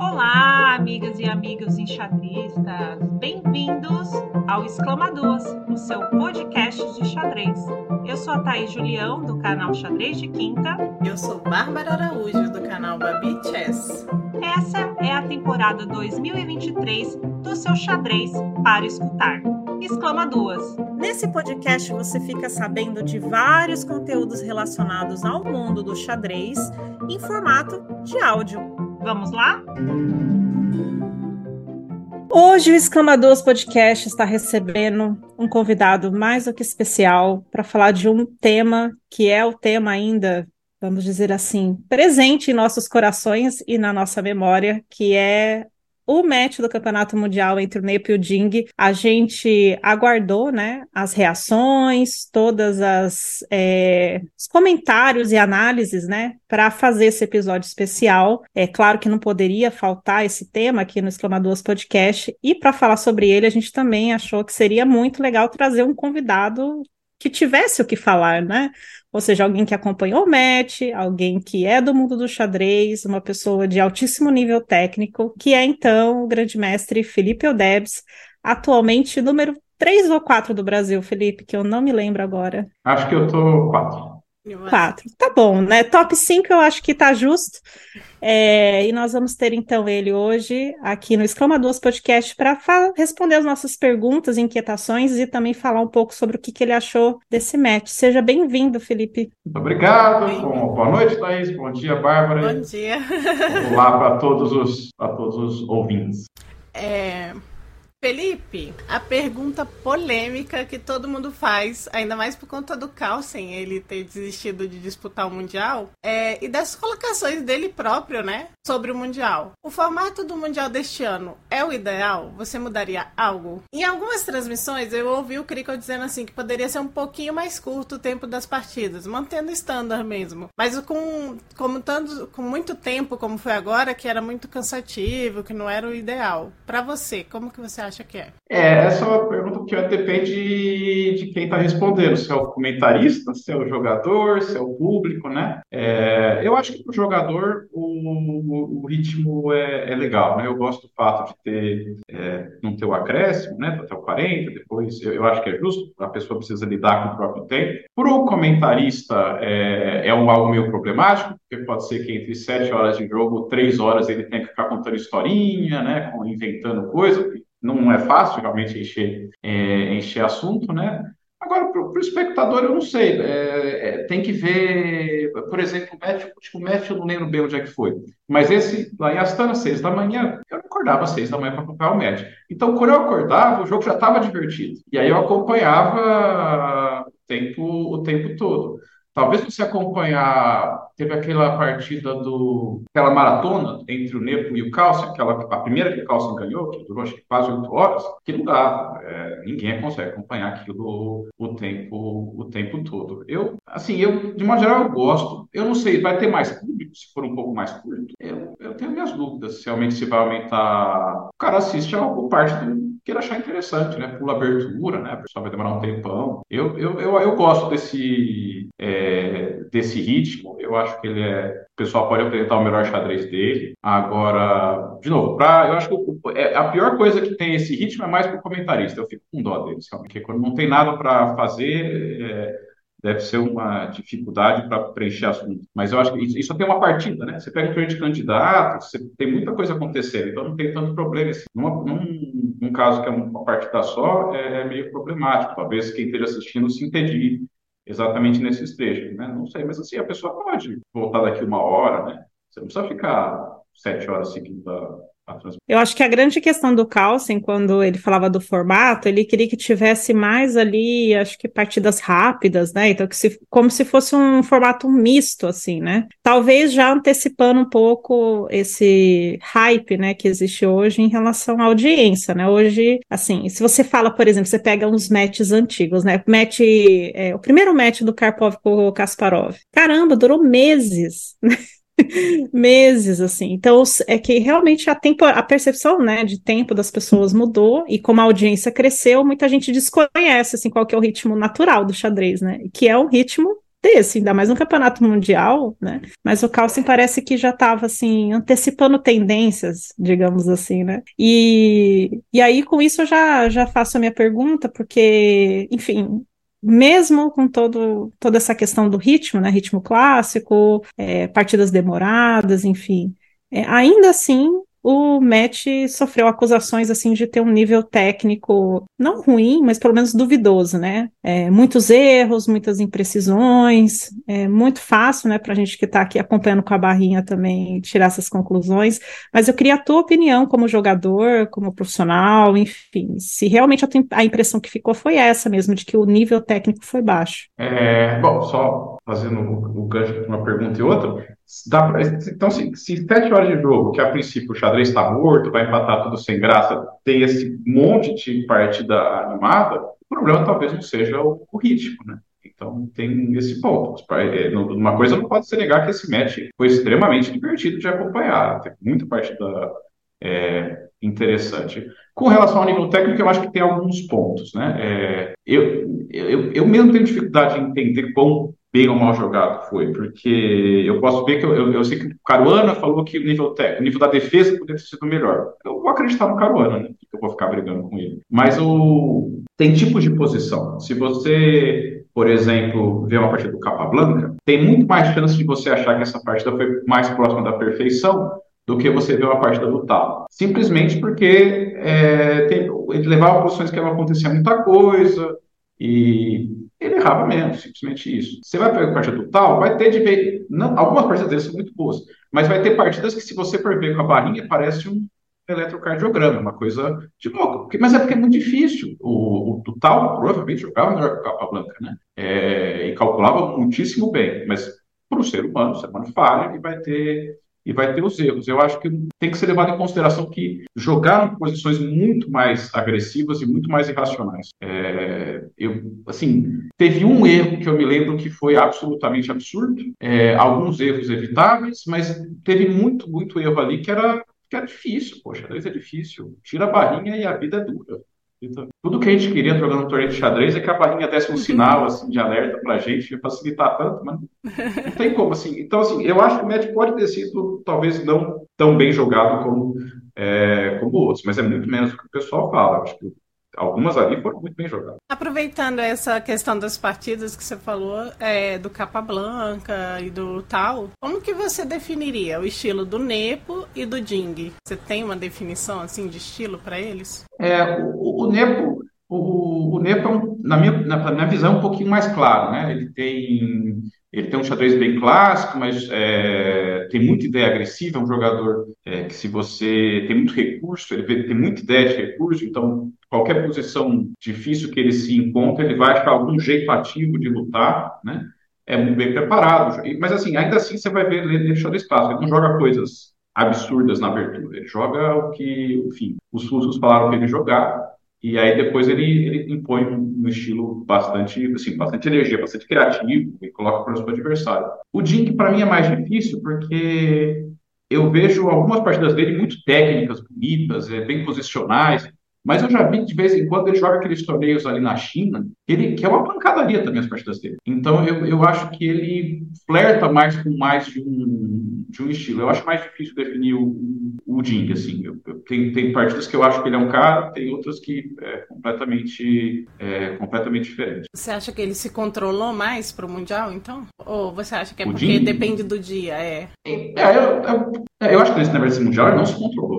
Olá, amigas e amigos enxadristas! Bem-vindos ao Exclama Duas, o seu podcast de xadrez. Eu sou a Thaís Julião, do canal Xadrez de Quinta. Eu sou Bárbara Araújo, do canal Babi Chess. Essa é a temporada 2023 do seu xadrez para escutar. Exclama Duas. Nesse podcast você fica sabendo de vários conteúdos relacionados ao mundo do xadrez em formato de áudio. Vamos lá? Hoje o Exclamadores Podcast está recebendo um convidado mais do que especial para falar de um tema que é o tema ainda, vamos dizer assim, presente em nossos corações e na nossa memória, que é o match do Campeonato Mundial entre o Nepo e o Ding, a gente aguardou, né, as reações, todas as é, os comentários e análises, né, para fazer esse episódio especial. É claro que não poderia faltar esse tema aqui no Exclamadores Podcast e para falar sobre ele, a gente também achou que seria muito legal trazer um convidado que tivesse o que falar, né? Ou seja, alguém que acompanhou o match, alguém que é do mundo do xadrez, uma pessoa de altíssimo nível técnico, que é então o grande mestre Felipe Odebs, atualmente número 3 ou 4 do Brasil, Felipe, que eu não me lembro agora. Acho que eu tô 4. Quatro. Tá bom, né? Top 5 eu acho que tá justo. É, e nós vamos ter então ele hoje aqui no Exclamadores Podcast para responder as nossas perguntas, inquietações e também falar um pouco sobre o que, que ele achou desse match. Seja bem-vindo, Felipe. Muito obrigado. Bom, boa noite, Thaís. Bom dia, Bárbara. Bom dia. Olá para todos os para todos os ouvintes. É, Felipe, a pergunta polêmica que todo mundo faz, ainda mais por conta do Carlsen, ele ter desistido de disputar o Mundial, é, e das colocações dele próprio, né, sobre o Mundial. O formato do Mundial deste ano é o ideal? Você mudaria algo? Em algumas transmissões eu ouvi o Crico dizendo assim que poderia ser um pouquinho mais curto o tempo das partidas, mantendo o standard mesmo. Mas com, como tanto, com muito tempo como foi agora, que era muito cansativo, que não era o ideal. Para você, como que você acha? Acha que é? É, essa é uma pergunta que depende de quem está respondendo, se é o comentarista, se é o jogador, se é o público, né? É, eu acho que para o jogador o, o ritmo é, é, legal, né? Eu gosto do fato de ter, é, não ter o acréscimo, né? Até o 40, depois eu, eu, acho que é justo, a pessoa precisa lidar com o próprio tempo. Para o comentarista é, é um, algo meio problemático, porque pode ser que entre sete horas de jogo, três horas ele tenha que ficar contando historinha, né? Inventando coisa, não é fácil realmente encher, é, encher assunto, né? Agora, para o espectador, eu não sei. É, é, tem que ver, por exemplo, o match, o match eu não lembro bem onde é que foi. Mas esse lá em Astana, seis da manhã, eu acordava às seis da manhã para acompanhar o match. Então, quando eu acordava, o jogo já estava divertido. E aí eu acompanhava o tempo, o tempo todo. Talvez você acompanhar, teve aquela partida do, aquela maratona entre o Nepo e o Calcio, aquela, a primeira que o Calcio ganhou, que durou acho que quase oito horas, que não dava, é, ninguém consegue acompanhar aquilo o tempo, o tempo todo. Eu, assim, eu, de uma geral, eu gosto, eu não sei, vai ter mais público se for um pouco mais curto? Eu, eu tenho minhas dúvidas se realmente se vai aumentar. O cara assiste a parte do que ele achar interessante, né? Pula abertura, né? A pessoa vai demorar um tempão. Eu, eu, eu, eu gosto desse, é, desse ritmo. Eu acho que ele é. O pessoal pode apresentar o melhor xadrez dele. Agora, de novo, pra, eu acho que é, a pior coisa que tem esse ritmo é mais para o comentarista. Eu fico com dó deles, porque quando não tem nada para fazer. É, deve ser uma dificuldade para preencher assunto. Mas eu acho que isso, tem uma partida, né? Você pega um de candidato, você tem muita coisa acontecendo, então não tem tanto problema. Assim. Num, num, caso que é uma partida só, é, é, meio problemático. Talvez quem esteja assistindo se entendi exatamente nesses trechos, né? Não sei, mas assim, a pessoa pode voltar daqui uma hora, né? Você não precisa ficar sete horas seguindo a, eu acho que a grande questão do Carlsen, quando ele falava do formato, ele queria que tivesse mais ali, acho que partidas rápidas, né? Então, que se, como se fosse um formato misto, assim, né? Talvez já antecipando um pouco esse hype, né, que existe hoje em relação à audiência, né? Hoje, assim, se você fala, por exemplo, você pega uns matches antigos, né? Match, é, o primeiro match do Karpov com o Kasparov. Caramba, durou meses, né? meses, assim. Então, é que realmente a, tempo, a percepção, né, de tempo das pessoas mudou e como a audiência cresceu, muita gente desconhece, assim, qual que é o ritmo natural do xadrez, né? Que é um ritmo desse, ainda mais no campeonato mundial, né? Mas o Carlsen parece que já estava assim antecipando tendências, digamos assim, né? E, e aí com isso eu já já faço a minha pergunta, porque, enfim, mesmo com todo, toda essa questão do ritmo, né, ritmo clássico, é, partidas demoradas, enfim, é, ainda assim o Matt sofreu acusações assim de ter um nível técnico não ruim, mas pelo menos duvidoso, né? É, muitos erros, muitas imprecisões, é muito fácil, né, para a gente que está aqui acompanhando com a barrinha também tirar essas conclusões. Mas eu queria a tua opinião como jogador, como profissional, enfim, se realmente a impressão que ficou foi essa mesmo, de que o nível técnico foi baixo. É, bom, só fazendo o gancho de uma pergunta e outra, pra, então se, se sete horas de jogo, que a princípio o xadrez está morto, vai empatar tudo sem graça, tem esse monte de partida animada, o problema talvez não seja o, o ritmo, né? Então tem esse ponto. É, uma coisa não pode ser negar que esse match foi extremamente divertido de acompanhar. Tem muita partida é, interessante. Com relação ao nível técnico, eu acho que tem alguns pontos. Né? É, eu, eu, eu mesmo tenho dificuldade em entender quão bem ou mal jogado foi, porque eu posso ver que eu, eu, eu sei que o Caruana falou que o nível técnico, nível da defesa poderia ter sido melhor. Eu vou acreditar no Caruana, né? Eu vou ficar brigando com ele. Mas o tem tipos de posição. Se você, por exemplo, vê uma partida do Capablanca, tem muito mais chance de você achar que essa partida foi mais próxima da perfeição do que você vê uma partida do Tal. Simplesmente porque é, tem, ele levava posições que não acontecia muita coisa e ele errava menos, simplesmente isso. Você vai pegar a partida do tal, vai ter de ver. Não, algumas partidas dele são muito boas, mas vai ter partidas que, se você for ver com a barrinha, parece um eletrocardiograma, uma coisa de louco. Mas é porque é muito difícil. O, o, o tal provavelmente jogava melhor que o Capa Blanca, né? É, e calculava muitíssimo bem, mas para o ser humano, o ser humano falha e vai ter e vai ter os erros. Eu acho que tem que ser levado em consideração que jogaram posições muito mais agressivas e muito mais irracionais. É, eu, assim, teve um erro que eu me lembro que foi absolutamente absurdo, é, alguns erros evitáveis, mas teve muito, muito erro ali que era, que era difícil, poxa, às vezes é difícil. Tira a barrinha e a vida é dura. Então, tudo que a gente queria jogando no torneio de xadrez é que a barrinha desse um sinal assim, de alerta para a gente, facilitar tanto, mas não tem como. Assim. Então, assim, eu acho que o match pode ter sido talvez não tão bem jogado como, é, como outros, mas é muito menos do que o pessoal fala. Acho que algumas ali foram muito bem jogadas. Aproveitando essa questão das partidas que você falou, é, do Capa Blanca e do tal, como que você definiria o estilo do Nepo e do Ding? Você tem uma definição assim de estilo para eles? É, o, o Nepo, o, o Nepo, é na minha, na minha visão, é um pouquinho mais claro, né? Ele tem ele tem um xadrez bem clássico, mas é, tem muita ideia agressiva. É um jogador é, que, se você tem muito recurso, ele tem muita ideia de recurso, então qualquer posição difícil que ele se encontra, ele vai achar algum jeito ativo de lutar, né? É muito bem preparado. Mas, assim, ainda assim você vai ver ele deixando espaço. Ele não joga coisas absurdas na abertura. Ele joga o que, enfim, os russos falaram para ele jogar e aí depois ele, ele impõe um, estilo bastante, assim, bastante energia, bastante criativo e coloca para o seu adversário. O Dink, para mim, é mais difícil porque eu vejo algumas partidas dele muito técnicas, bonitas, é, bem posicionais, mas eu já vi de vez em quando ele joga aqueles torneios ali na China, que, ele, que é uma pancadaria também as partidas dele. Então eu, eu acho que ele flerta mais com mais de um, de um estilo. Eu acho mais difícil definir o, o Ding, assim. Eu, eu, tem, tem partidas que eu acho que ele é um cara, tem outras que é completamente, é, completamente diferente. Você acha que ele se controlou mais para o Mundial, então? Ou você acha que é o porque Ding? depende do dia? É, é eu, eu, eu, acho que nesse negócio mundial ele não se controlou.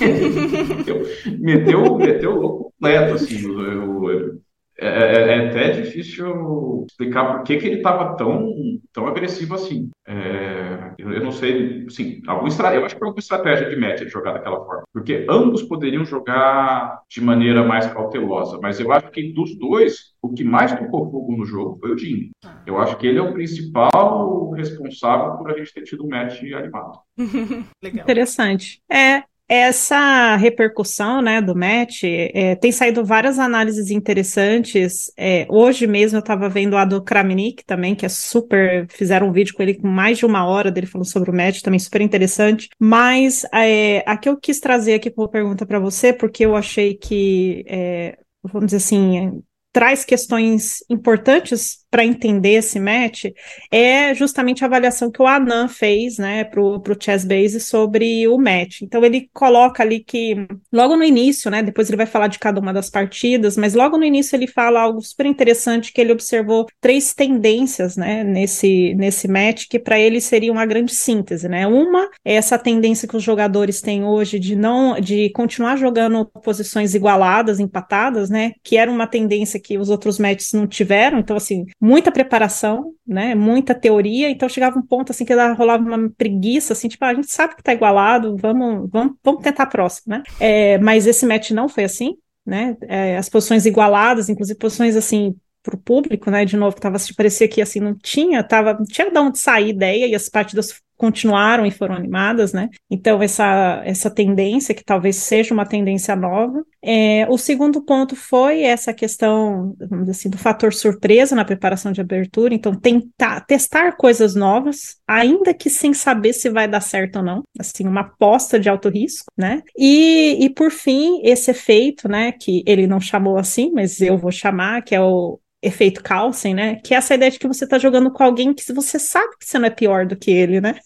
Ele meteu, meteu o louco completo, assim. Eu, eu, é, é, é, até difícil explicar por que, que ele estava tão, tão agressivo assim. É, eu, eu, não sei, assim, algum estra... eu acho que foi alguma estratégia de match jogar daquela forma, porque ambos poderiam jogar de maneira mais cautelosa, mas eu acho que dos dois, o que mais tocou fogo no jogo foi o Jimmy. Eu acho que ele é o principal responsável por a gente ter tido um match animado. Interessante. É, essa repercussão né, do match é, tem saído várias análises interessantes. É, hoje mesmo eu estava vendo a do Kramnik também, que é super. Fizeram um vídeo com ele com mais de uma hora dele falando sobre o match, também super interessante. Mas é, a que eu quis trazer aqui como pergunta para você, porque eu achei que, é, vamos dizer assim, traz questões importantes para entender esse match é justamente a avaliação que o Anan fez, né, para o Chess Base sobre o match. Então ele coloca ali que logo no início, né, depois ele vai falar de cada uma das partidas, mas logo no início ele fala algo super interessante que ele observou três tendências, né, nesse nesse match que para ele seria uma grande síntese, né? Uma é essa tendência que os jogadores têm hoje de não de continuar jogando posições igualadas, empatadas, né, que era uma tendência que os outros matches não tiveram, então assim, muita preparação, né, muita teoria, então chegava um ponto assim que rolava uma preguiça, assim, tipo, ah, a gente sabe que tá igualado, vamos, vamos, vamos tentar a próxima, né, é, mas esse match não foi assim, né, é, as posições igualadas, inclusive posições assim, para o público, né? De novo, tava, parecia que assim não tinha, tava, não tinha de onde sair ideia, e as partidas continuaram e foram animadas, né? Então, essa, essa tendência, que talvez seja uma tendência nova. É, o segundo ponto foi essa questão, vamos dizer assim, do fator surpresa na preparação de abertura. Então, tentar testar coisas novas, ainda que sem saber se vai dar certo ou não. Assim, uma aposta de alto risco, né? E, e por fim, esse efeito, né? Que ele não chamou assim, mas eu vou chamar, que é o efeito Carlsen, né? Que é essa ideia de que você tá jogando com alguém que você sabe que você não é pior do que ele, né?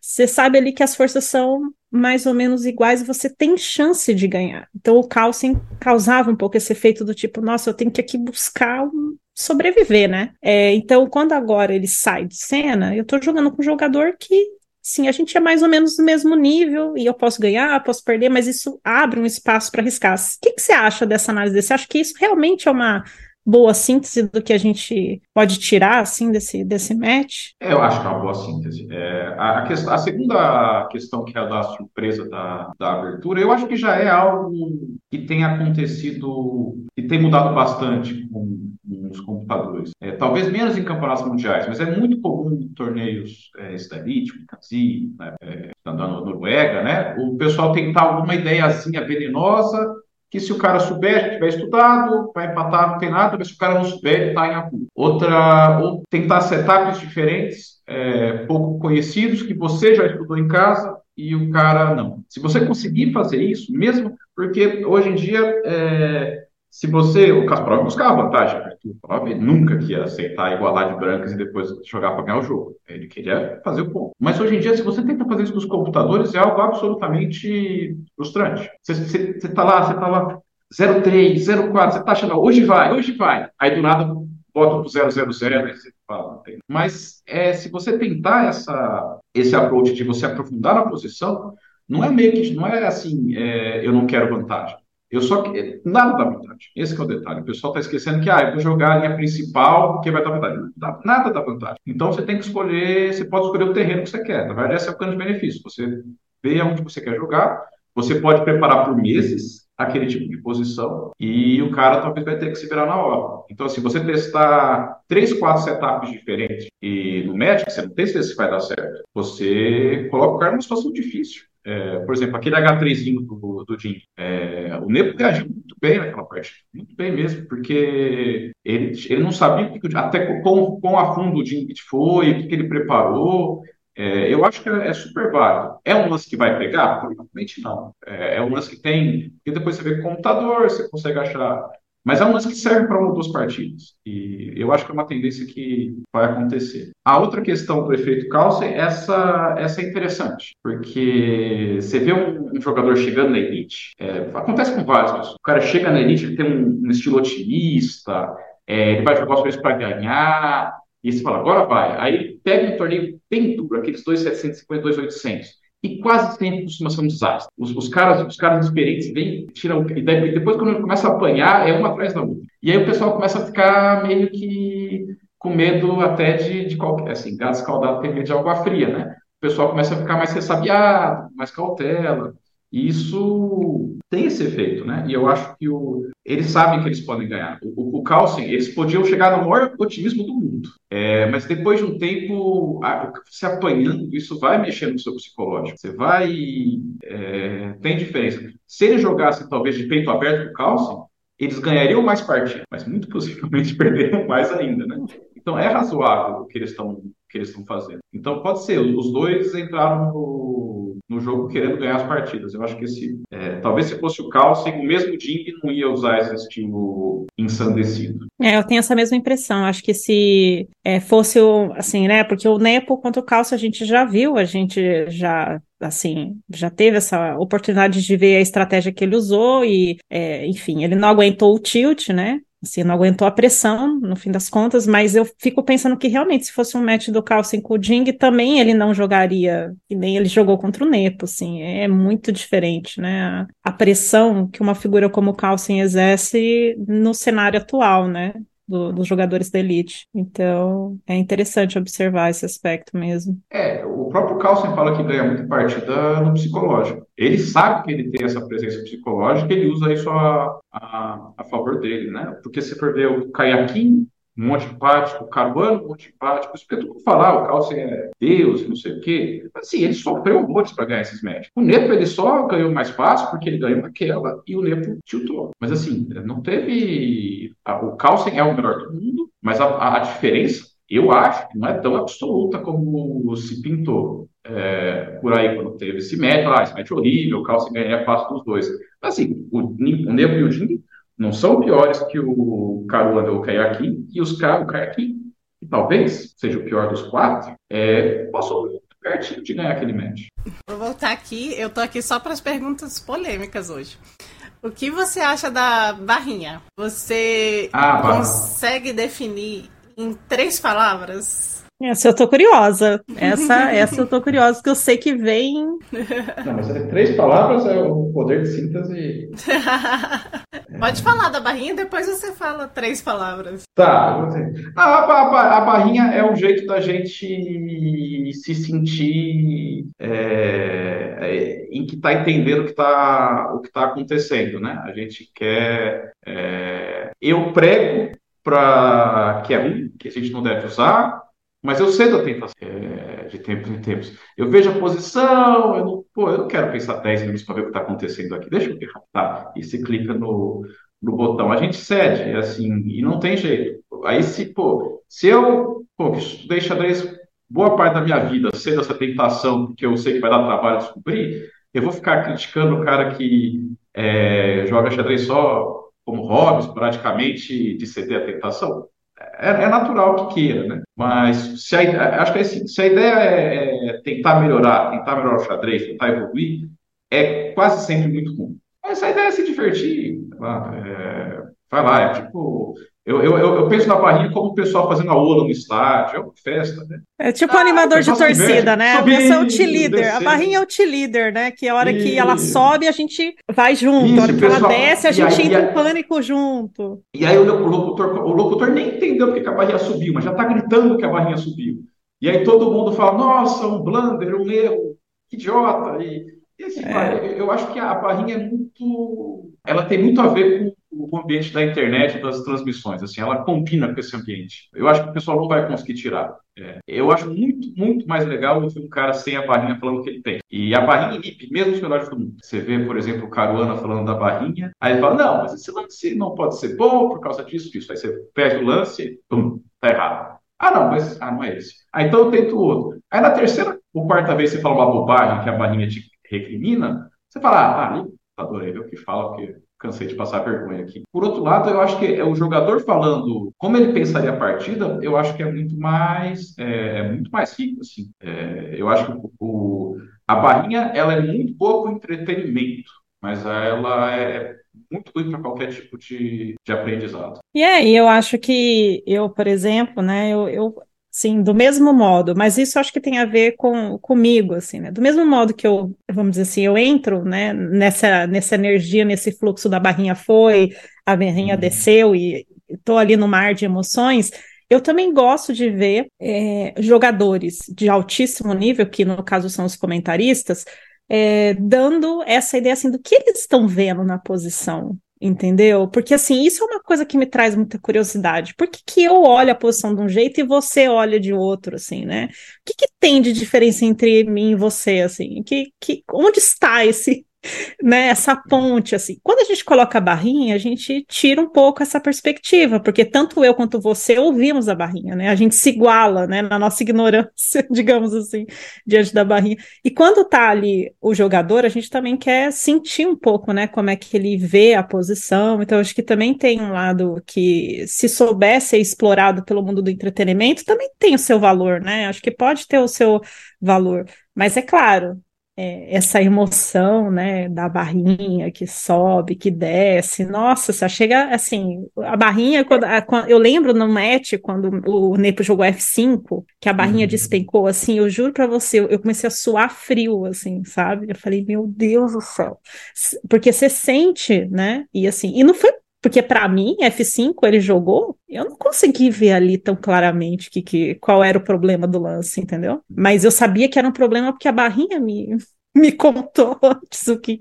Você sabe ali que as forças são mais ou menos iguais e você tem chance de ganhar. Então o Carlsen causava um pouco esse efeito do tipo, nossa, eu tenho que aqui buscar um sobreviver, né? É, então, quando agora ele sai de cena, eu tô jogando com um jogador que sim, a gente é mais ou menos do mesmo nível e eu posso ganhar, posso perder, mas isso abre um espaço para arriscar. O que, que, você acha dessa análise? Você acha que isso realmente é uma boa síntese do que a gente pode tirar assim desse, desse match? É, eu acho que é uma boa síntese. É, a, a, segunda questão, que é a da surpresa da, da abertura, eu acho que já é algo que tem acontecido, que tem mudado bastante com, com os computadores. É, talvez menos em campeonatos mundiais, mas é muito comum em torneios é, Stanit, Kazi, né, é, na Noruega, né? O pessoal tentar alguma ideiazinha venenosa que se o cara souber, tiver estudado, vai empatar, não tem nada, mas se o cara não souber, está em apuro. Outra, ou tentar setups diferentes, é, pouco conhecidos, que você já estudou em casa e o cara não. Se você conseguir fazer isso, mesmo porque hoje em dia é, se você, o Kasparov buscava vantagem, né? o Kasparov nunca ia aceitar igualar de brancas e depois jogar para ganhar o jogo. Ele queria fazer o ponto. Mas hoje em dia, se você tenta fazer isso com os computadores, é algo absolutamente frustrante. Você está lá, você está lá, 03, 04, você está achando, hoje vai, hoje vai. Aí do nada bota pro 000 e você fala, Mas é, se você tentar essa, esse approach de você aprofundar na posição, não é meio que, não é assim, é, eu não quero vantagem. Eu só que nada dá vantagem. Esse é o detalhe. O pessoal está esquecendo que ah, eu vou jogar a linha principal porque vai dar vantagem. Dá, nada dá vantagem. Então você tem que escolher, você pode escolher o terreno que você quer. Na verdade, esse é o grande benefício. Você vê aonde você quer jogar, você pode preparar por meses aquele tipo de posição e o cara talvez vai ter que se virar na hora. Então, assim, você testar três, quatro setups diferentes e no médico, você não tem certeza se vai dar certo. Você coloca o cara numa situação difícil. É, por exemplo, aquele H3 do, do Jim, é, o Nepo reagiu muito bem naquela parte, muito bem mesmo, porque ele, ele não sabia que, até quão, quão a fundo o Jim foi, o que, que ele preparou. É, eu acho que é, é, super válido. É um lance que vai pegar? Provavelmente não. É, é um lance que tem. Porque depois você vê com o computador, você consegue achar mas é um lance que serve para uma ou duas partidas. E eu acho que é uma tendência que vai acontecer. A outra questão do efeito calce, essa, essa é interessante. Porque você vê um, um jogador chegando na elite. É, acontece com vários pessoas. O cara chega na elite, ele tem um, um estilo otimista, é, ele vai jogar as coisas para ganhar. E você fala, agora vai. Aí pega um torneio bem duro, aqueles 2,750, 2,800 e quase sempre costuma ser um desastre. Os, os, caras, os caras experientes vêm, tiram, e depois quando começa a apanhar, é uma atrás da outra. E aí o pessoal começa a ficar meio que com medo até de, de qualquer, assim, gás escaldado tem medo de água fria, né? O pessoal começa a ficar mais ressabiado, mais cautela. E isso tem esse efeito, né? E eu acho que o, eles sabem que eles podem ganhar. O, o Carlsen, eles podiam chegar no maior otimismo do mundo. É, mas depois de um tempo, se apanhando, isso vai mexer no seu psicológico. Você vai. É, tem diferença. Se eles jogassem, talvez, de peito aberto com o Carlsen, eles ganhariam mais partidas, mas muito possivelmente perderiam mais ainda, né? Então é razoável o que eles estão fazendo. Então pode ser, os dois entraram no, no jogo querendo ganhar as partidas. Eu acho que esse, é, talvez se fosse o Carlsen, o mesmo Ding não ia usar esse estilo ensandecido. É, eu tenho essa mesma impressão. Acho que se é, fosse o, assim, né? Porque o Nepo contra o Calcio a gente já viu, a gente já assim, já teve essa oportunidade de ver a estratégia que ele usou e, é, enfim, ele não aguentou o tilt, né? Assim, não aguentou a pressão, no fim das contas, mas eu fico pensando que realmente, se fosse um match do Carlsen com o Ding, também ele não jogaria, e nem ele jogou contra o Nepo, assim, é muito diferente, né? A pressão que uma figura como o Carlsen exerce no cenário atual, né? Do, dos jogadores da elite. Então, é interessante observar esse aspecto mesmo. É, o próprio Carlsen fala que ganha muita partida no psicológico. Ele sabe que ele tem essa presença psicológica, ele usa isso a, a, a favor dele, né? Porque se for ver o Kayakin, monte empático, o Caruano, monte empático, isso que eu falar, o Carlsen é Deus, não sei o quê. Assim, ele sofreu montes para ganhar esses matches. O Nepo, ele só ganhou mais fácil porque ele ganhou naquela e o Nepo tiltou. Mas assim, não teve... O Carlsen é o melhor do mundo, mas a, a diferença, eu acho, não é tão absoluta como se pintou. É, por aí, quando teve esse match, ah, esse match é horrível, o Carlsen ganha fácil dos dois. Mas assim, o, o Nepo e o Jing não são piores que o Caruana ou o Kayaki, e os o Kayaki, que talvez seja o pior dos quatro, é, possam pertinho de ganhar aquele match. Vou voltar aqui, eu tô aqui só para as perguntas polêmicas hoje. O que você acha da barrinha? Você ah, consegue definir em três palavras essa eu tô curiosa. Essa, essa eu tô curiosa, porque eu sei que vem. Não, mas é três palavras é o poder de síntese. Pode falar da barrinha, depois você fala três palavras. Tá, a, a, a barrinha é um jeito da gente se sentir é, é, em que está entendendo o que está o que tá acontecendo, né? A gente quer. É, eu prego para que é um que a gente não deve usar mas eu sei da tentação é, de tempos em tempos. Eu vejo a posição, eu não, pô, eu não quero pensar 10 minutos para ver o que está acontecendo aqui. Deixa eu ver, tá? E se clica no, no botão. A gente cede, é assim, e não tem jeito. Aí se, pô, se eu, pô, que estudei xadrez boa parte da minha vida, cedo essa tentação, porque eu sei que vai dar trabalho descobrir, eu vou ficar criticando o cara que é, joga xadrez só como hobby, praticamente, de ceder a tentação é, é, natural que queira, né? Mas se a, acho que assim, se a ideia é, é tentar melhorar, tentar melhorar o xadrez, tentar evoluir, é quase sempre muito ruim. Mas a ideia é se divertir, é, vai lá, é tipo eu, eu, eu, penso na barrinha como o pessoal fazendo a ola no estádio, é uma festa, né? É tipo ah, animador de torcida, né? Subir, a é o T-Leader. A barrinha é o né? Que a hora que ela sobe, a gente vai junto. Isso, a hora que pessoal... ela desce, a gente aí, entra em pânico junto. E aí o locutor, o locutor nem entendeu porque a barrinha subiu, mas já tá gritando que a barrinha subiu. E aí todo mundo fala, nossa, um blunder, um erro, que idiota. E, e assim, é. eu acho que a barrinha é muito... Ela tem muito a ver com o ambiente da internet, das transmissões, assim, ela combina com esse ambiente. Eu acho que o pessoal não vai conseguir tirar. É, eu acho muito, muito mais legal do que um cara sem a barrinha falando que ele tem. E a barrinha inibe, mesmo os melhores do mundo. Você vê, por exemplo, o Caruana falando da barrinha, aí ele fala, não, mas esse lance não pode ser bom por causa disso, disso. Aí você perde o lance, pum, tá errado. Ah, não, mas ah, não é esse. Ah, então eu tento outro. Aí na terceira ou quarta vez você fala uma bobagem que a barrinha te recrimina, você fala, ah, adorei ver o que fala, porque cansei de passar vergonha aqui. Por outro lado, eu acho que é o jogador falando como ele pensaria a partida, eu acho que é muito mais, é, é muito mais rico, assim. É, eu acho que o, a barrinha, ela é muito pouco entretenimento, mas ela é muito ruim para qualquer tipo de, de aprendizado. E aí, eu acho que eu, por exemplo, né, eu, eu Sim, do mesmo modo, mas isso acho que tem a ver com comigo, assim, né? Do mesmo modo que eu, vamos dizer assim, eu entro, né, nessa, nessa energia, nesse fluxo da barrinha foi, a barrinha uhum. desceu e estou ali no mar de emoções, eu também gosto de ver é, jogadores de altíssimo nível, que no caso são os comentaristas, é, dando essa ideia assim do que eles estão vendo na posição, entendeu? Porque assim, isso é uma coisa que me traz muita curiosidade. Por que, que eu olho a posição de um jeito e você olha de outro, assim, né? O que, que tem de diferença entre mim e você, assim? Que, que, onde está esse né, essa ponte, assim. Quando a gente coloca a barrinha, a gente tira um pouco essa perspectiva, porque tanto eu quanto você ouvimos a barrinha, né? A gente se iguala, né, na nossa ignorância, digamos assim, diante da barrinha. E quando tá ali o jogador, a gente também quer sentir um pouco, né, como é que ele vê a posição. Então, acho que também tem um lado que, se soubesse ser explorado pelo mundo do entretenimento, também tem o seu valor, né? Acho que pode ter o seu valor. Mas é claro, é, essa emoção, né, da barrinha que sobe, que desce, nossa, você chega assim, a barrinha, quando, a, quando, eu lembro no match, quando o Nepo jogou F5, que a barrinha uhum. despencou, assim, eu juro para você, eu, eu, comecei a suar frio, assim, sabe? Eu falei, meu Deus do céu, porque você sente, né, e assim, e não foi porque para mim, F5 ele jogou, eu não consegui ver ali tão claramente que, que, qual era o problema do lance, entendeu? Mas eu sabia que era um problema porque a barrinha me, me contou antes o que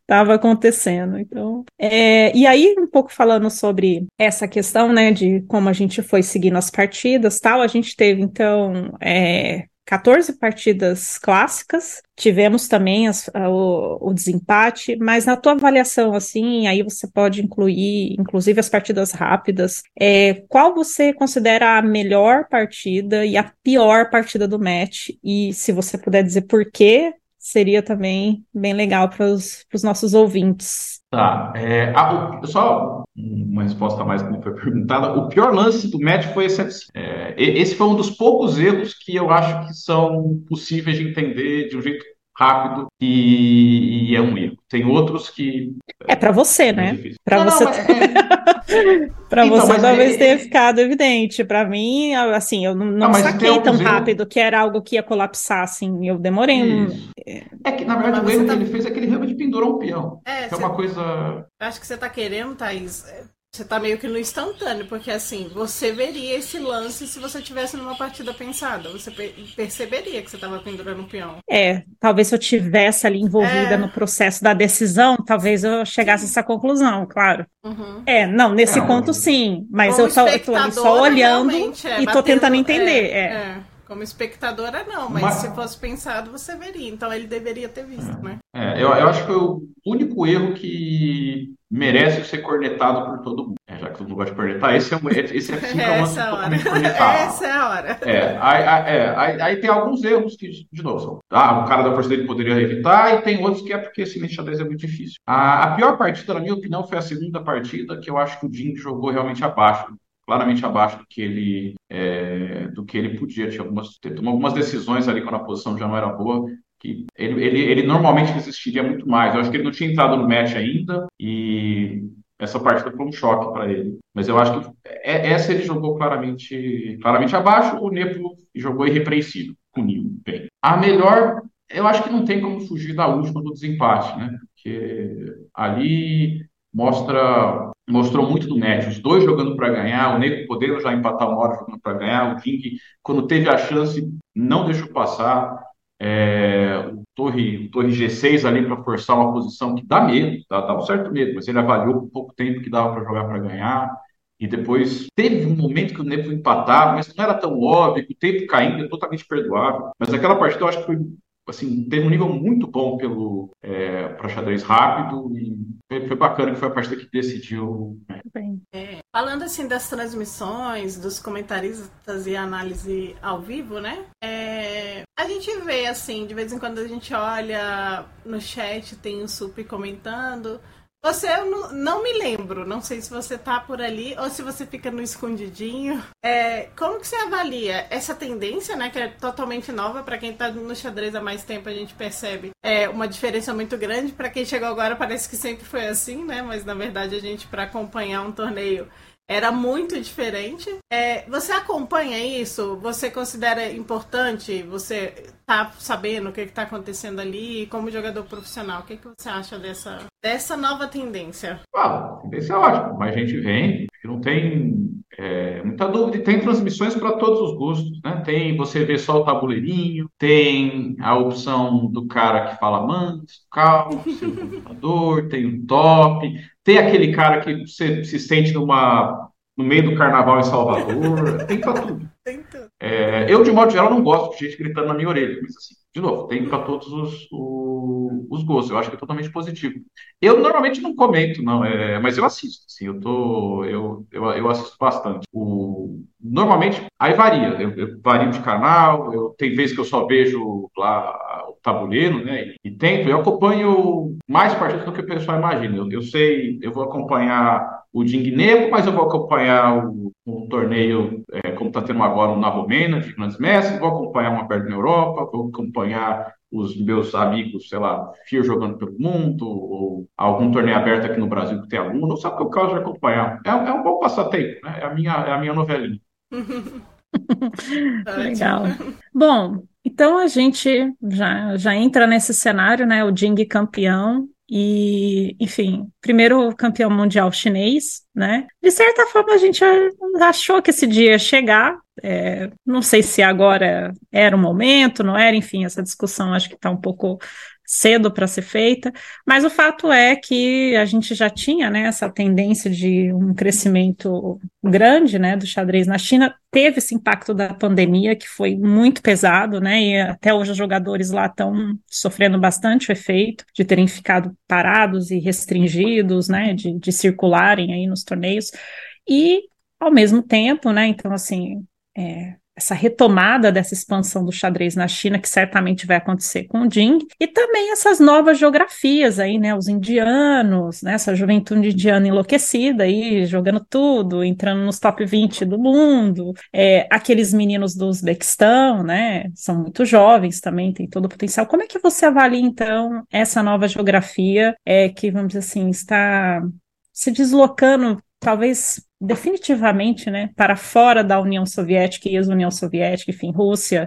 estava acontecendo. Então, é, e aí, um pouco falando sobre essa questão, né, de como a gente foi seguindo as partidas tal, a gente teve, então, é, 14 partidas clássicas, tivemos também as, o, o, desempate, mas na tua avaliação, assim, aí você pode incluir, inclusive, as partidas rápidas, é, qual você considera a melhor partida e a pior partida do match? E se você puder dizer por quê, seria também bem legal para os nossos ouvintes. Tá, é, a, só uma resposta mais que me foi perguntada. O pior lance do match foi esse. É, esse foi um dos poucos erros que eu acho que são possíveis de entender de um jeito rápido e, e, é um erro. Tem outros que. É para você, é né? Para você. É... para então, você talvez é... tenha ficado evidente. Para mim, assim, eu não, não, não saquei tão rápido que era algo que ia colapsar, assim. Eu demorei um. É que, na verdade, mas o erro tá... que ele fez é que ele realmente pendurou um peão. É, é uma coisa. Acho que você tá querendo, Thaís, você tá meio que no instantâneo, porque assim, você veria esse lance se você tivesse numa partida pensada. Você perceberia que você tava pendurando um peão. É, talvez se eu tivesse ali envolvida é... no processo da decisão, talvez eu chegasse a essa conclusão, claro. Uhum. É, não, nesse é, ponto sim, mas eu tô, eu tô ali só olhando é, e tô tentando entender. É, é. É. Como espectadora, não, mas, mas, se fosse pensado, você veria. Então ele deveria ter visto, né? É, eu, eu acho que o único erro que merece ser cornetado por todo mundo. É, já que todo mundo gosta de cornetar, esse é, um, esse é, sim, é um lance totalmente cornetado. Essa é a hora. É, aí, é, aí, aí, tem alguns erros que, de novo, são, ah, o cara da força dele poderia evitar, e tem outros que é porque esse xadrez é muito difícil. A, a pior partida, na minha opinião, foi a segunda partida, que eu acho que o Jim jogou realmente abaixo claramente abaixo do que ele é, do que ele podia. Tinha algumas, tomou algumas decisões ali quando a posição já não era boa. Que ele, ele, ele normalmente resistiria muito mais. Eu acho que ele não tinha entrado no match ainda e essa partida foi um choque para ele. Mas eu acho que é, essa ele jogou claramente, claramente abaixo. O Nepo jogou irrepreensível, puniu bem. A melhor, eu acho que não tem como fugir da última do desempate, né? Porque ali mostra mostrou muito do match, os dois jogando para ganhar, o Nego podendo já empatar uma hora jogando para ganhar, o King, quando teve a chance, não deixou passar. É, o, torre, o Torre G6 ali para forçar uma posição que dá medo, dá, dá um certo medo, mas ele avaliou por pouco tempo que dava para jogar para ganhar. E depois teve um momento que o Nepo empatar, mas não era tão óbvio, o tempo caindo é totalmente perdoável. Mas aquela partida eu acho que foi assim, teve um nível muito bom pelo é, para xadrez rápido e foi, bacana que foi a partida que decidiu. Né? É, falando assim das transmissões, dos comentaristas e análise ao vivo, né? É, a gente vê assim, de vez em quando a gente olha no chat, tem o Sup comentando. Você, eu não, não, me lembro, não sei se você tá por ali ou se você fica no escondidinho. É, como que você avalia essa tendência, né, que é totalmente nova para quem tá no xadrez há mais tempo, a gente percebe é uma diferença muito grande. Para quem chegou agora parece que sempre foi assim, né, mas na verdade a gente para acompanhar um torneio era muito diferente. É, você acompanha isso? Você considera importante? Você tá sabendo o que está acontecendo ali como jogador profissional? O que, que você acha dessa, dessa nova tendência? Ah, a tendência é ótima. Mais gente vem, não tem é, muita dúvida. Tem transmissões para todos os gostos. Né? Tem você vê só o tabuleirinho, tem a opção do cara que fala manto, calmo, computador, tem o top, tem aquele cara que você se sente numa, no meio do carnaval em Salvador, tem para tudo. É, eu, de modo geral, não gosto de gente gritando na minha orelha, mas assim, de novo, tem para todos os, os, os, gostos. Eu acho que é totalmente positivo. Eu normalmente não comento, não, é, mas eu assisto. Assim, eu, tô, eu, eu, eu assisto bastante. O, normalmente, aí varia. Eu, eu vario de canal, eu, tem vezes que eu só vejo lá tabuleiro, né? E, e tento. Eu acompanho mais partidas do que o pessoal imagina. Eu, eu sei, eu vou acompanhar o Ding Nebo, mas eu vou acompanhar o, o torneio, é, como está tendo agora na Romênia, de Grandes Mestres, vou acompanhar uma aberto na Europa, vou acompanhar os meus amigos, sei lá, FIA jogando pelo mundo, ou algum torneio aberto aqui no Brasil que tem aluno, não sabe o que eu de acompanhar. É, é, um bom passatempo, né? É a minha, é a minha novelinha. Legal. Bom, então a gente já, já entra nesse cenário, né? O Ding campeão, e, enfim, primeiro campeão mundial chinês, né? De certa forma, a gente achou que esse dia ia chegar. É, não sei se agora era o momento, não era, enfim, essa discussão acho que está um pouco cedo para ser feita, mas o fato é que a gente já tinha né, essa tendência de um crescimento grande né, do xadrez na China, teve esse impacto da pandemia que foi muito pesado, né, e até hoje os jogadores lá estão sofrendo bastante o efeito de terem ficado parados e restringidos, né, de, de circularem aí nos torneios, e ao mesmo tempo, né, então assim, é, essa retomada dessa expansão do xadrez na China, que certamente vai acontecer com o Jing, e também essas novas geografias aí, né, os indianos, né, essa juventude indiana enlouquecida aí, jogando tudo, entrando nos top 20 do mundo, é, aqueles meninos do Uzbequistão, né, são muito jovens também, tem todo o potencial. Como é que você avalia, então, essa nova geografia é, que, vamos dizer assim, está se deslocando talvez definitivamente, né, para fora da União Soviética e ex-União Soviética, enfim, Rússia.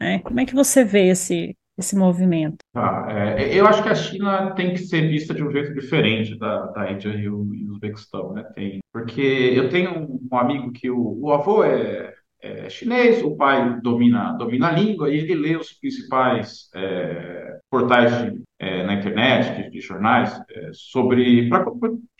Né? Como é que você vê esse, esse movimento? Ah, é, eu acho que a China tem que ser vista de um jeito diferente da, da Índia e o, Uzbequistão, né? Tem, porque eu tenho um, um amigo que o, o avô é, é, chinês, o pai domina, domina a língua e ele lê os principais é, portais de, é, na internet, de, de jornais, é, sobre pra,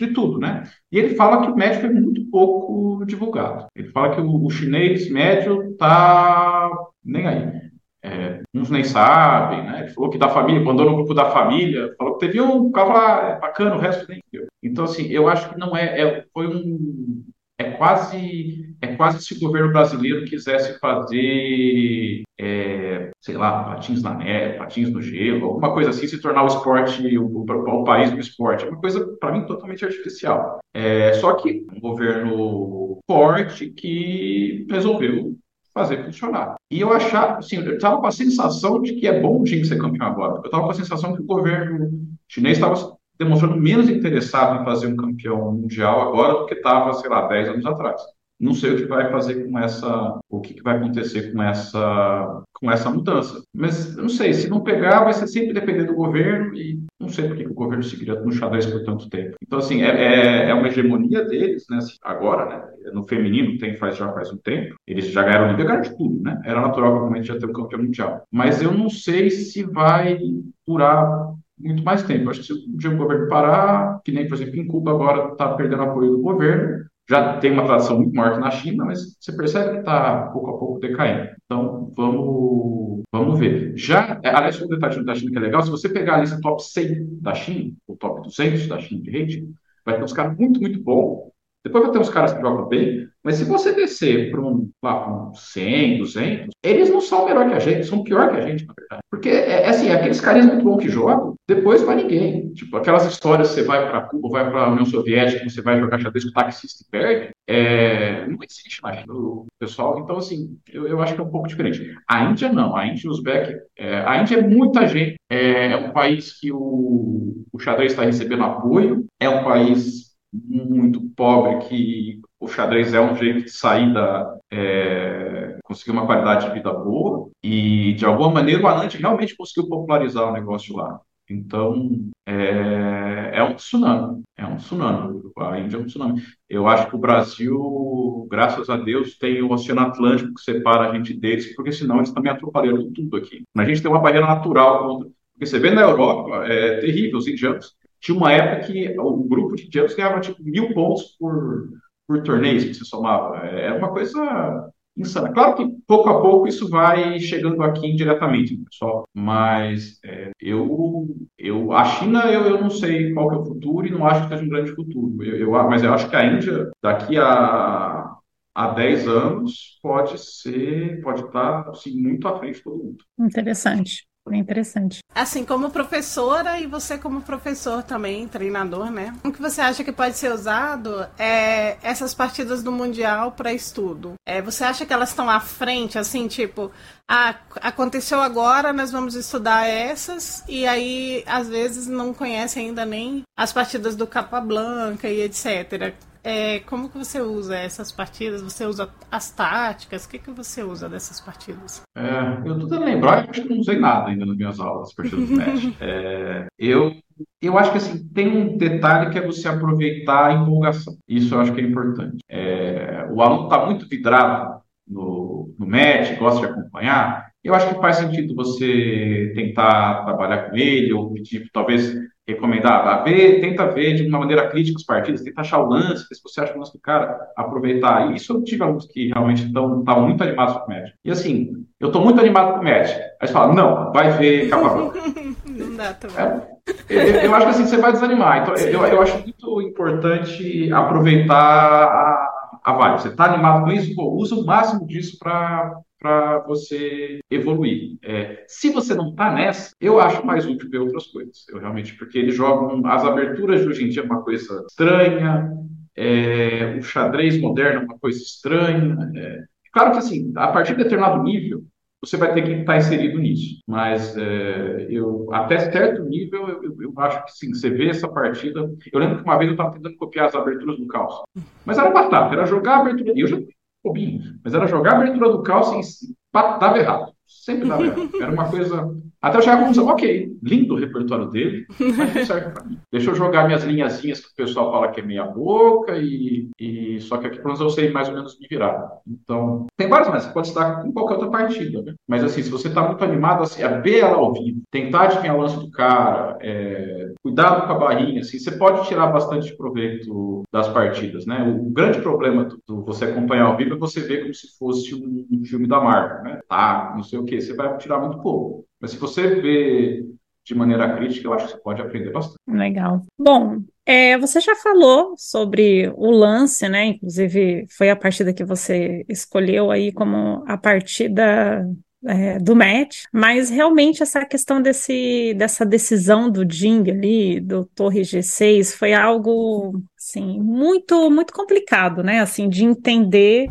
de tudo, né? E ele fala que o médico é muito pouco divulgado. Ele fala que o, o chinês médio tá nem aí. É, uns nem sabem, né? Ele falou que da família, abandonou o grupo da família, falou que teve um lá é bacana, o resto nem. Então, assim, eu acho que não é, é foi um, é quase é quase se o governo brasileiro quisesse fazer é, sei lá patins na neve, patins no gelo, alguma coisa assim, se tornar o esporte o, o, o país do esporte, é uma coisa para mim totalmente artificial. É, só que um governo forte que resolveu fazer funcionar. E eu achava, assim, eu estava com a sensação de que é bom o time ser campeão agora. Eu estava com a sensação que o governo chinês estava demonstrando menos interessado em fazer um campeão mundial agora do que estava, sei lá, 10 anos atrás. Não sei o que vai fazer com essa, o que, vai acontecer com essa, com essa mudança. Mas não sei, se não pegar, vai ser sempre depender do governo e não sei por que o governo seguiria no xadrez por tanto tempo. Então, assim, é, é, é uma hegemonia deles, né? Assim, agora, né? No feminino tem faz, já faz um tempo. Eles já ganharam o ganharam de tudo, né? Era natural, provavelmente, já ter um campeão mundial. Mas eu não sei se vai durar muito mais tempo. Acho que se o governo parar, que nem, por exemplo, em Cuba agora está perdendo apoio do governo, já tem uma tradição muito maior que na China, mas você percebe que está pouco a pouco decaindo. Então, vamos, vamos ver. Já, é, aliás, um detalhe da China que é legal, se você pegar a lista top 100 da China, o top 200 da China de rating, vai ter uns caras muito, muito bons. Depois vai ter uns caras que jogam bem, mas se você descer para um, um 100, 200, eles não são melhor que a gente, são pior que a gente, na verdade. Porque, é, é assim, aqueles caras muito bons que jogam, depois vai ninguém. Tipo, aquelas histórias, você vai para Cuba, vai para a União Soviética, você vai jogar xadrez com taxista e perde, é, não existe mais pessoal. Então, assim, eu, eu, acho que é um pouco diferente. A Índia não, a Índia e os Uzbek, é, a Índia é muita gente, é, é um país que o, o xadrez está recebendo apoio, é um país muito pobre que o xadrez é um jeito de sair da. É, conseguir uma qualidade de vida boa. E, de alguma maneira, o Anand realmente conseguiu popularizar o negócio lá. Então, é, é, um tsunami. É um tsunami. A Índia é um tsunami. Eu acho que o Brasil, graças a Deus, tem o Oceano Atlântico que separa a gente deles, porque senão eles também atrapalham tudo aqui. A gente tem uma barreira natural contra. Porque você vê na Europa, é terrível, os indianos. Tinha uma época que o grupo de indianos ganhava tipo mil pontos por, por torneio que se somava. É, é uma coisa insana. Claro que pouco a pouco isso vai chegando aqui indiretamente, pessoal, mas é, eu, eu, a China eu, eu não sei qual é o futuro e não acho que seja um grande futuro, eu, eu, mas eu acho que a Índia, daqui a, a 10 anos, pode ser, pode estar assim, muito à frente de todo mundo. Interessante. Bem interessante. Assim, como professora e você como professor também, treinador, né? O que você acha que pode ser usado é essas partidas do Mundial para estudo? É, você acha que elas estão à frente, assim, tipo, ah, aconteceu agora, nós vamos estudar essas, e aí, às vezes, não conhece ainda nem as partidas do Capa Blanca e etc. É, como que você usa essas partidas? Você usa as táticas? O que, que você usa dessas partidas? É, eu tô tentando lembrar, eu acho que não usei nada ainda nas minhas aulas, as partidas do Mesh. É, eu, eu acho que assim, tem um detalhe que é você aproveitar a empolgação. Isso eu acho que é importante. É, o aluno está muito vidrado no, no match, gosta de acompanhar, eu acho que faz sentido você tentar trabalhar com ele, ou pedir, talvez recomendar, a ver, tenta ver de uma maneira crítica os partidos, tenta achar o lance, se você acha o lance do cara, aproveitar. E isso eu tive alunos que realmente estão muito animados com o match. E assim, eu estou muito animado com o match. Aí você fala, não, vai ver branca. Não dá também. É, eu, eu, acho que assim, você vai desanimar. Então, eu, eu acho muito importante aproveitar a, a vibe. Você está animado com isso? Pô, usa o máximo disso para para você evoluir. É, se você não está nessa, eu acho mais útil ver outras coisas. Eu realmente, porque eles jogam as aberturas de hoje em dia é uma coisa estranha, é, o xadrez moderno é uma coisa estranha. É. Claro que assim, a partir de determinado nível, você vai ter que estar inserido nisso. Mas é, eu, até certo nível, eu, eu, eu, acho que sim, você vê essa partida. Eu lembro que uma vez eu estava tentando copiar as aberturas do caos. Mas era batata, era jogar a abertura. Eu já bobinho, mas era jogar a abertura do caos e dava errado. Sempre dava errado. Era uma coisa até eu chegar à conclusão, ok, lindo o repertório dele, mas não serve para mim. Deixa eu jogar minhas linhazinhas que o pessoal fala que é meia boca, e, e só que aqui pelo menos eu sei mais ou menos me virar. Então, tem várias maneiras, você pode estar em qualquer outra partida, né? Mas assim, se você está muito animado, assim, a ver ela ao vivo, tentar adivinhar o lance do cara, é, cuidado com a barrinha, assim, você pode tirar bastante proveito das partidas, né? O grande problema do, do você acompanhar ao vivo é você ver como se fosse um, um filme da Marvel, né? Tá, não sei o que, você vai tirar muito pouco. Mas se você vê de maneira crítica, eu acho que você pode aprender bastante. Legal. Bom, é, você já falou sobre o lance, né? Inclusive, foi a partida que você escolheu aí como a partida é, do match, mas realmente essa questão desse, dessa decisão do Jing ali, do Torre G6, foi algo, assim, muito, muito complicado, né? Assim, de entender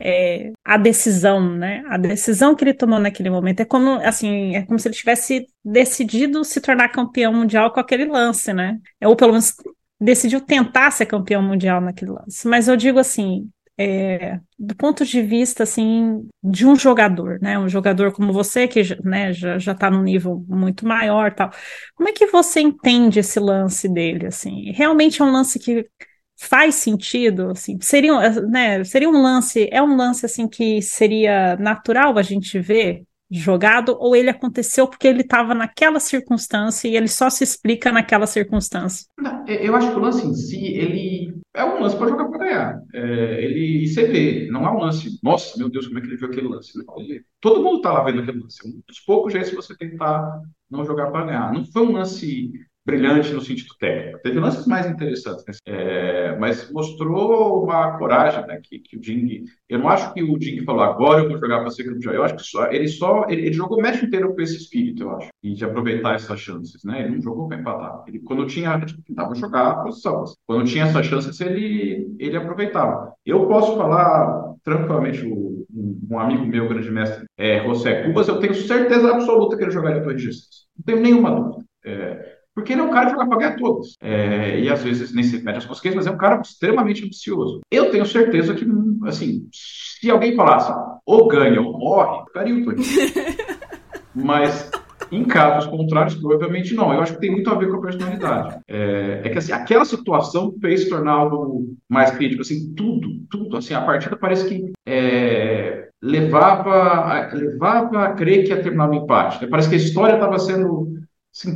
é, a decisão, né? A decisão que ele tomou naquele momento é como, assim, é como se ele tivesse decidido se tornar campeão mundial com aquele lance, né? Ou pelo menos decidiu tentar ser campeão mundial naquele lance. Mas eu digo assim, é, do ponto de vista assim de um jogador, né, um jogador como você que né, já já está num nível muito maior, tal. Como é que você entende esse lance dele? Assim, realmente é um lance que faz sentido, assim, seria, né, seria um lance, é um lance assim que seria natural a gente ver jogado ou ele aconteceu porque ele estava naquela circunstância e ele só se explica naquela circunstância? Não, eu acho que o lance em si, ele é um lance para jogar para ganhar. É, ele você vê, não é um lance, nossa, meu Deus, como é que ele viu aquele lance? Não, ele, todo mundo está lá vendo aquele lance. É um dos poucos jeitos você tentar não jogar para ganhar. Não foi um lance brilhante no sentido técnico. Teve lances mais interessantes, né? é, mas mostrou uma coragem, né? Que, que o Ding. Eu não acho que o Ding falou agora eu vou jogar para ser campeão. Eu acho que só ele só ele, ele, jogou o match inteiro com esse espírito, eu acho, e de aproveitar essas chances, né? Ele não jogou para empatar. Ele quando tinha tentava jogar a posição. Quando tinha essas chances ele ele aproveitava. Eu posso falar tranquilamente o, um, amigo meu, grande mestre, é, José Cubas, eu tenho certeza absoluta que ele jogaria Torre de Não tenho nenhuma dúvida. É, porque ele é um cara que vai pagar todos. É, e às vezes nem se mede as consequências, mas é um cara extremamente ambicioso. Eu tenho certeza que, assim, se alguém falasse ou ganha ou morre, ficaria o Mas em casos contrários, provavelmente não. Eu acho que tem muito a ver com a personalidade. É, é, que assim, aquela situação fez tornar algo mais crítico. Assim, tudo, tudo. Assim, a partida parece que é, levava, levava a crer que ia terminar no empate. Parece que a história estava sendo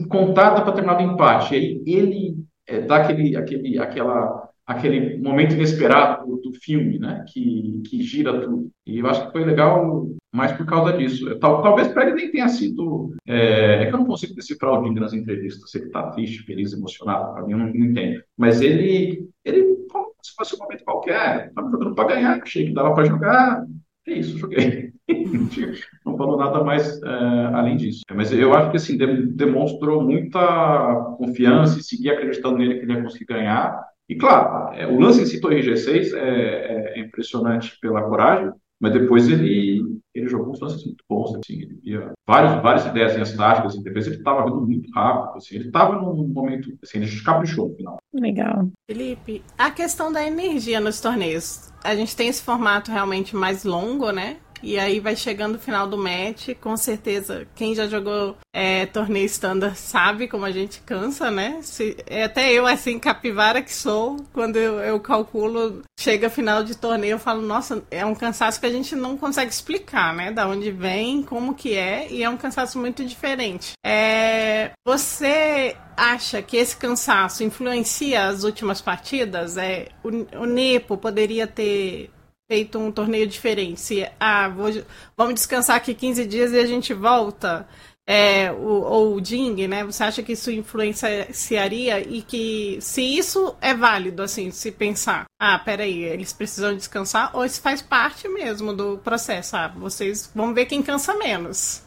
contada para terminar o empate. Aí ele é, dá aquele, aquele, aquela aquele momento inesperado do, do, filme, né? Que, que gira tudo. E eu acho que foi legal mais por causa disso. Tal, talvez para ele nem tenha sido. É, é, que eu não consigo decifrar o Ding nas entrevistas, se ele está triste, feliz, emocionado, para mim eu não, não, entendo. Mas ele, ele, como se fosse um momento qualquer, estava jogando para ganhar, achei que dava para jogar, é isso, joguei. não falou nada mais é, além disso. Mas eu acho que assim, demonstrou muita confiança e seguir acreditando nele que ele ia conseguir ganhar. E claro, é, o lance em si Torre G6 é, é, impressionante pela coragem, mas depois ele, ele jogou uns lances muito bons, assim, ele via várias, várias ideias táticas em defesa, ele estava vindo muito rápido, assim, ele estava num momento, assim, ele caprichou no final. Legal. Felipe, a questão da energia nos torneios, a gente tem esse formato realmente mais longo, né? E aí vai chegando o final do match, com certeza quem já jogou é, torneio standard sabe como a gente cansa, né? Se, é, até eu, assim, capivara que sou, quando eu, eu calculo, chega final de torneio, eu falo, nossa, é um cansaço que a gente não consegue explicar, né? Da onde vem, como que é, e é um cansaço muito diferente. É, você acha que esse cansaço influencia as últimas partidas? É, o, o Nepo poderia ter feito um torneio diferente. Se, ah, vou, vamos descansar aqui 15 dias e a gente volta. É, o, ou o Ding, né? Você acha que isso influenciaria e que se isso é válido, assim, se pensar, ah, peraí, eles precisam descansar, ou isso faz parte mesmo do processo, ah, vocês vão ver quem cansa menos.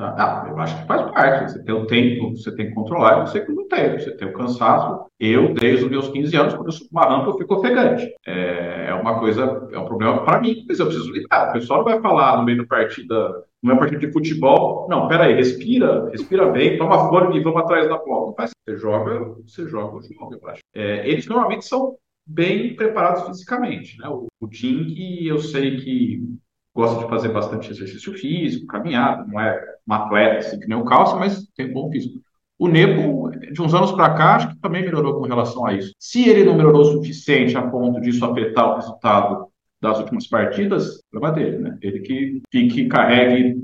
Ah, eu acho que faz parte. Você tem o tempo, você tem que controlar, você que não tem. Você tem o cansaço. Eu, desde os meus 15 anos, quando eu subo uma rampa, eu fico ofegante. É, é uma coisa, é um problema para mim, mas eu preciso lidar. O pessoal não vai falar no meio da partida, numa partida de futebol, não, peraí, respira, respira bem, toma fôlego e vamos atrás da bola. Faz. Você joga, você joga o jogo, eu acho. É, eles normalmente são bem preparados fisicamente, né? O, o Ding, eu sei que gosta de fazer bastante exercício físico, caminhada, não é um atleta assim que nem o Calça, mas tem bom físico. O Nepo, de uns anos para cá, acho que também melhorou com relação a isso. Se ele não melhorou o suficiente a ponto disso afetar o resultado das últimas partidas, problema dele, né? Ele que fique carregue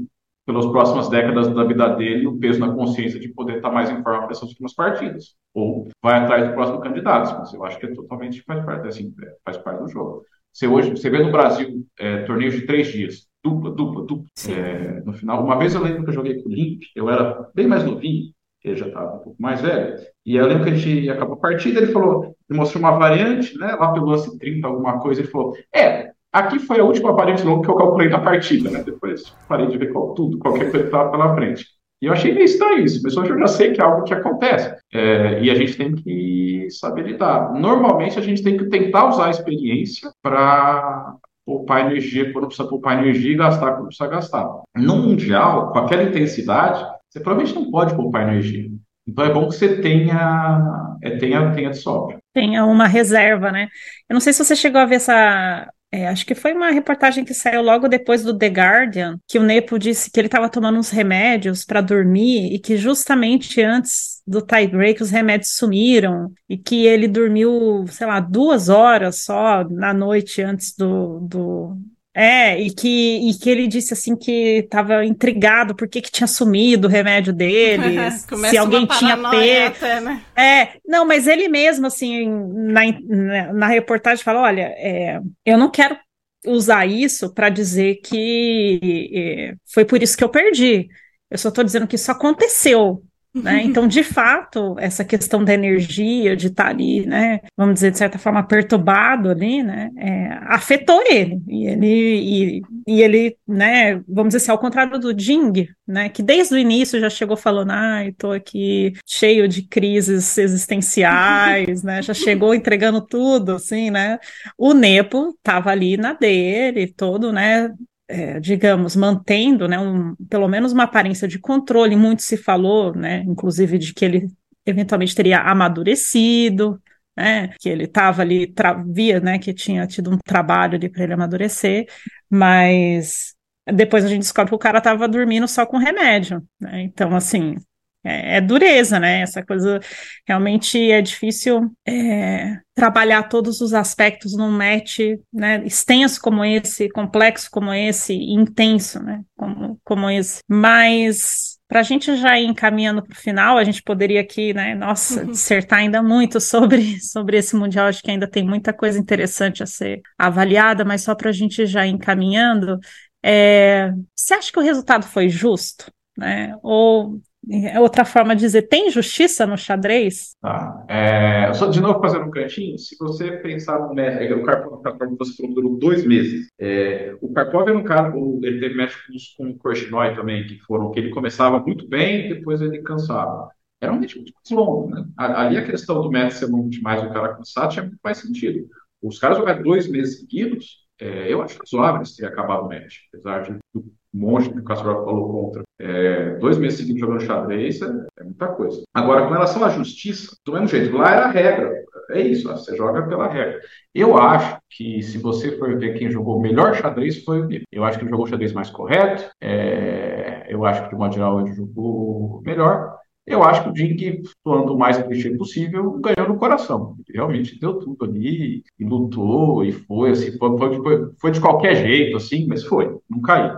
pelas próximas décadas da vida dele o peso na consciência de poder estar mais em forma para essas últimas partidas. Ou vai atrás do próximo candidato, mas eu acho que é totalmente faz parte, assim, faz parte do jogo. Você hoje, você vê no Brasil é, torneios de três dias, dupla, dupla, dupla. É, no final, uma vez eu lembro que eu joguei com o Link, eu era bem mais novinho, ele já estava um pouco mais velho, e eu lembro que a gente acabou a partida, ele falou, ele mostrou uma variante, né, lá pelo lance 30, alguma coisa, ele falou, é, aqui foi a última variante longa que eu calculei na partida, né, depois parei de ver qual, tudo, qualquer coisa que estava pela frente. E eu achei meio estranho isso, mas hoje eu já sei que é algo que acontece. É, e a gente tem que saber lidar. Normalmente a gente tem que tentar usar a experiência para poupar energia quando precisa poupar energia e gastar quando precisa gastar. No Mundial, com aquela intensidade, você provavelmente não pode poupar energia. Então é bom que você tenha, é, tenha, tenha de sobra. Tenha uma reserva, né? Eu não sei se você chegou a ver essa é, acho que foi uma reportagem que saiu logo depois do The Guardian, que o Nepo disse que ele estava tomando uns remédios para dormir e que justamente antes do tie break os remédios sumiram e que ele dormiu, sei lá, duas horas só na noite antes do, do, é, e que, e que ele disse assim que estava intrigado por que, que tinha sumido o remédio dele, se alguém tinha pego. Né? É, não, mas ele mesmo, assim, na, na reportagem fala: olha, é, eu não quero usar isso para dizer que é, foi por isso que eu perdi. Eu só estou dizendo que isso aconteceu. Né? Então, de fato, essa questão da energia, de estar tá ali, né, vamos dizer, de certa forma, perturbado ali, né, é, afetou ele. E ele, e, e, ele, né, vamos dizer assim, ao contrário do Jing, né, que desde o início já chegou falando, ai, tô aqui cheio de crises existenciais, né, já chegou entregando tudo, assim, né, o Nepo estava ali na dele, todo, né, é, digamos, mantendo, né, um, pelo menos uma aparência de controle, muito se falou, né, inclusive de que ele eventualmente teria amadurecido, né, que ele estava ali, via, né, que tinha tido um trabalho ali para ele amadurecer, mas depois a gente descobre que o cara estava dormindo só com remédio, né, então, assim, é, é, dureza, né? Essa coisa realmente é difícil é, trabalhar todos os aspectos num match né, extenso como esse, complexo como esse, intenso, né? Como, como esse. Mas para a gente já ir encaminhando para o final, a gente poderia aqui, né, nossa, dissertar ainda muito sobre, sobre esse Mundial, acho que ainda tem muita coisa interessante a ser avaliada, mas só para a gente já ir encaminhando, é, você acha que o resultado foi justo? Né? Ou é outra forma de dizer, tem justiça no xadrez? Tá. É, só de novo fazendo um cantinho, se você pensar no match, o Karpov, você falou durou dois meses. É, o Karpov era um cara, ele teve match com o Korchnoi também, que foram que ele começava muito bem e depois ele cansava. Era um ritmo muito mais longo, né? Ali a questão do match ser muito mais o cara cansado tinha muito mais sentido. Os caras jogaram dois meses seguidos, é, eu acho razoável ter acabado o match, apesar de do monte que o Kasparov falou contra. É, dois meses seguidos jogando xadrez é, é, muita coisa. Agora, com relação à justiça, do mesmo jeito, lá era a regra. É isso, você joga pela regra. Eu acho que se você for ver quem jogou melhor xadrez foi o Nico. Eu acho que ele jogou o xadrez mais correto. É, eu acho que de modo geral ele jogou melhor. Eu acho que o Dink, atuando o mais clichê possível, ganhou no coração. Realmente deu tudo ali, e lutou, e foi, assim, foi, foi, foi, de qualquer jeito, assim, mas foi, não caiu.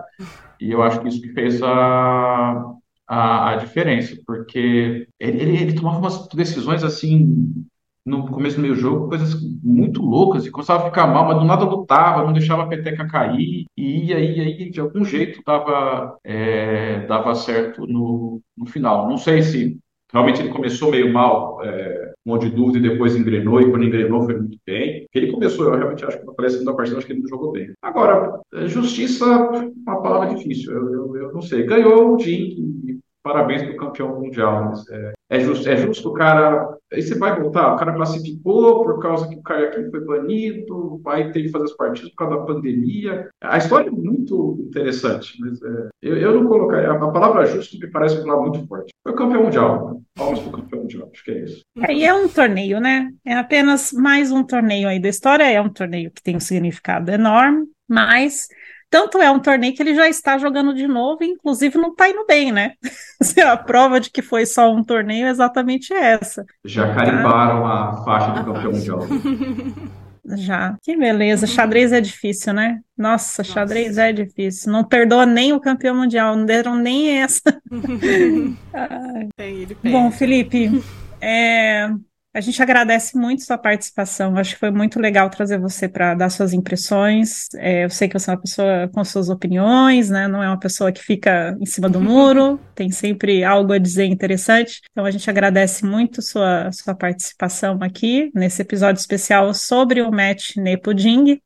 E eu acho que isso que fez a, a, a diferença, porque ele, ele, ele, tomava umas decisões assim no começo do meio jogo, coisas muito loucas, e começava a ficar mal, mas do nada lutava, não deixava a peteca cair, e ia, ia, de algum jeito dava, é, dava certo no, no final. Não sei se realmente ele começou meio mal, é, um monte de dúvida, e depois engrenou, e quando engrenou foi muito bem. Ele começou, eu realmente acho que na segunda partida, acho que ele não jogou bem. Agora, justiça, uma palavra difícil, eu, eu, eu não sei. Ganhou o Jim, parabéns para o campeão mundial. Mas é, é, justo, é justo o cara. Aí você vai voltar, o cara classificou por causa que o aqui foi banido, vai ter que fazer as partidas por causa da pandemia. A história é muito interessante, mas é, eu, eu não colocaria. A palavra justo me parece uma palavra muito forte. Foi campeão mundial. Né? Palmas para o campeão mundial, acho que é isso. É, e é um torneio, né? É apenas mais um torneio aí da história. É um torneio que tem um significado enorme, mas tanto é um torneio que ele já está jogando de novo, e inclusive não está indo bem, né? a prova de que foi só um torneio é exatamente essa. Já carimbaram a faixa do campeão mundial. Já. Que beleza. Xadrez é difícil, né? Nossa, Nossa, xadrez é difícil. Não perdoa nem o campeão mundial, não deram nem essa. Bom, Felipe, é, a gente agradece muito sua participação. Acho que foi muito legal trazer você para dar suas impressões. É, eu sei que você é uma pessoa com suas opiniões, né? Não é uma pessoa que fica em cima do muro, tem sempre algo a dizer interessante. Então a gente agradece muito sua, sua participação aqui nesse episódio especial sobre o match Nepo Ding.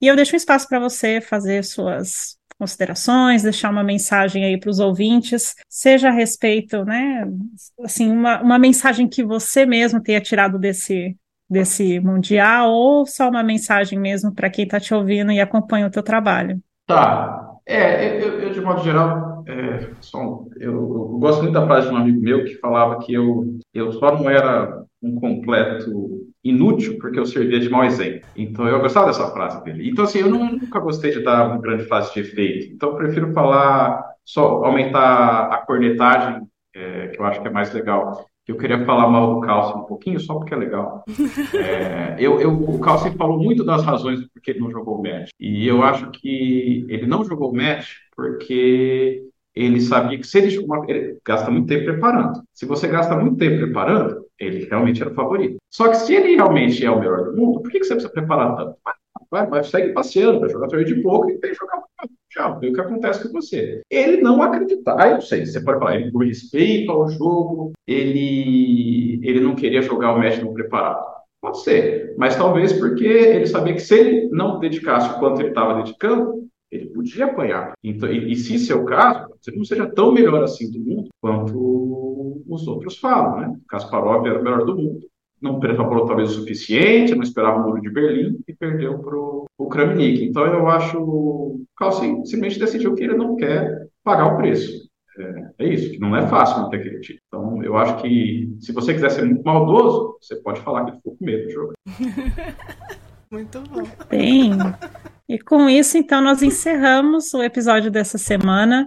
E eu deixo um espaço para você fazer suas considerações, deixar uma mensagem aí para os ouvintes, seja a respeito, né, assim, uma, uma mensagem que você mesmo tenha tirado desse, desse mundial, ou só uma mensagem mesmo para quem está te ouvindo e acompanha o teu trabalho. Tá. É, eu, eu de modo geral, é, só, eu, eu, gosto muito da frase de um amigo meu que falava que eu, eu só não era um completo inútil porque eu servia de mau exemplo. Então eu gostava dessa frase dele. Então assim, eu nunca gostei de dar uma grande frase de efeito. Então eu prefiro falar só aumentar a cornetagem, é, que eu acho que é mais legal. Eu queria falar mal do Calcio um pouquinho, só porque é legal. É, eu, eu, o Calcio falou muito das razões porque ele não jogou o match. E eu acho que ele não jogou o match porque ele sabia que se ele, ele gasta muito tempo preparando. Se você gasta muito tempo preparando, ele realmente era o favorito. Só que se ele realmente é o melhor do mundo, por que, que você precisa preparar tanto? Vai, vai, segue passeando, vai jogar torneio de pouco e tem que jogar tchau, vê o que acontece com você. Ele não acredita. Ah, eu sei, você pode falar, ele por respeito ao jogo, ele, ele não queria jogar o match não preparado. Pode ser, mas talvez porque ele sabia que se ele não dedicasse o quanto ele estava dedicando, ele podia apanhar. Então, e, e, se isso é o caso, você não seja tão melhor assim do mundo quanto os outros falam, né? Kasparov era o melhor do mundo, não preparou talvez o suficiente, não esperava o muro de Berlim e perdeu para o Kramnik. Então eu acho o Carl simplesmente decidiu que ele não quer pagar o preço. É, é, isso, que não é fácil manter aquele time. Então, eu acho que se você quiser ser muito maldoso, você pode falar que ficou com medo do jogo. muito bom. Bem, e com isso, então, nós encerramos o episódio dessa semana.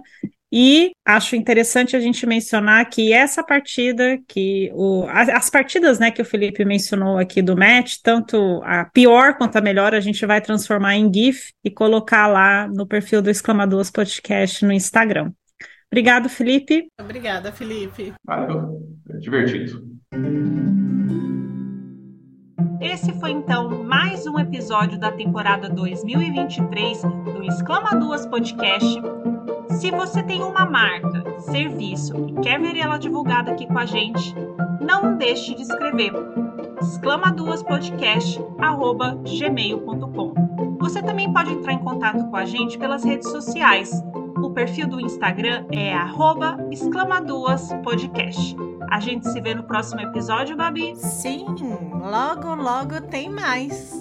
E acho interessante a gente mencionar que essa partida, que o, as partidas né, que o Felipe mencionou aqui do match, tanto a pior quanto a melhor, a gente vai transformar em GIF e colocar lá no perfil do Exclamadoras Podcast no Instagram. Obrigado, Felipe. Obrigada, Felipe. Valeu, é divertido. Esse foi então mais um episódio da temporada 2023 do Exclama Duas Podcast. Se você tem uma marca, serviço e quer ver ela divulgada aqui com a gente, não deixe de escrever exclamaduaspodcast@gmail.com. Você também pode entrar em contato com a gente pelas redes sociais. O perfil do Instagram é exclamaduaspodcast. A gente se vê no próximo episódio, Babi. Sim, logo, logo tem mais.